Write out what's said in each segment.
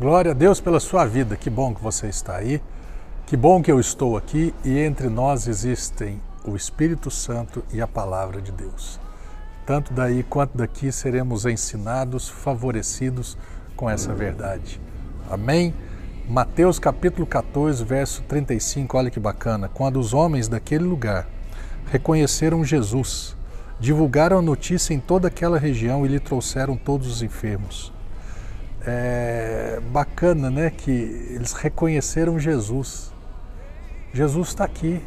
Glória a Deus pela sua vida. Que bom que você está aí. Que bom que eu estou aqui e entre nós existem o Espírito Santo e a palavra de Deus. Tanto daí quanto daqui seremos ensinados, favorecidos com essa verdade. Amém? Mateus capítulo 14, verso 35, olha que bacana. Quando os homens daquele lugar reconheceram Jesus, divulgaram a notícia em toda aquela região e lhe trouxeram todos os enfermos. É bacana, né, que eles reconheceram Jesus. Jesus está aqui.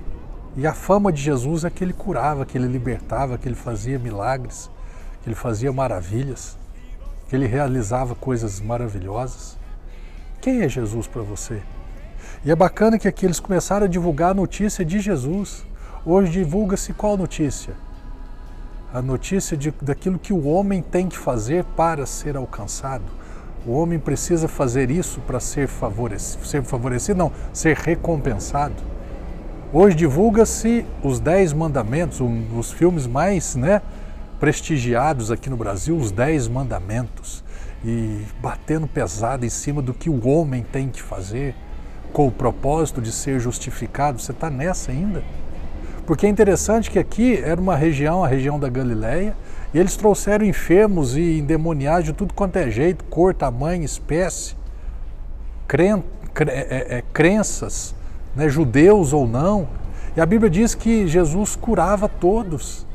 E a fama de Jesus é que ele curava, que ele libertava, que ele fazia milagres, que ele fazia maravilhas, que ele realizava coisas maravilhosas. Quem é Jesus para você? E é bacana que aqui eles começaram a divulgar a notícia de Jesus. Hoje divulga-se qual notícia? A notícia de, daquilo que o homem tem que fazer para ser alcançado. O homem precisa fazer isso para ser favorecido, ser favorecido, não, ser recompensado. Hoje divulga-se os Dez Mandamentos, um dos filmes mais né, prestigiados aqui no Brasil, os Dez Mandamentos, e batendo pesado em cima do que o homem tem que fazer, com o propósito de ser justificado. Você está nessa ainda? Porque é interessante que aqui era uma região, a região da Galileia, e eles trouxeram enfermos e endemoniados de tudo quanto é jeito, cor, tamanho, espécie, cren, cre, é, é, crenças, né, judeus ou não. E a Bíblia diz que Jesus curava todos.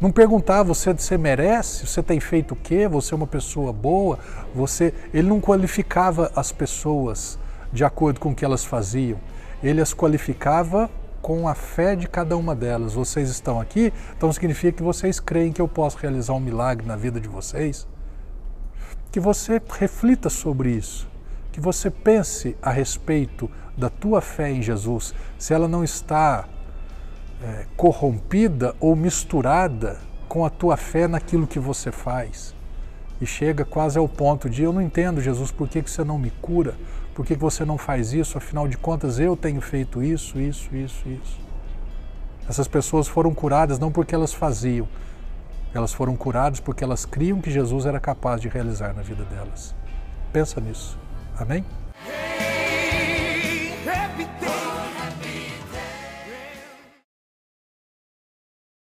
Não perguntava você, você merece, você tem feito o quê, você é uma pessoa boa, você. Ele não qualificava as pessoas de acordo com o que elas faziam. Ele as qualificava com a fé de cada uma delas. Vocês estão aqui, então significa que vocês creem que eu posso realizar um milagre na vida de vocês. Que você reflita sobre isso, que você pense a respeito da tua fé em Jesus, se ela não está é, corrompida ou misturada com a tua fé naquilo que você faz. E chega quase ao ponto de: eu não entendo, Jesus, por que, que você não me cura? Por que você não faz isso? Afinal de contas, eu tenho feito isso, isso, isso, isso. Essas pessoas foram curadas não porque elas faziam, elas foram curadas porque elas criam que Jesus era capaz de realizar na vida delas. Pensa nisso. Amém?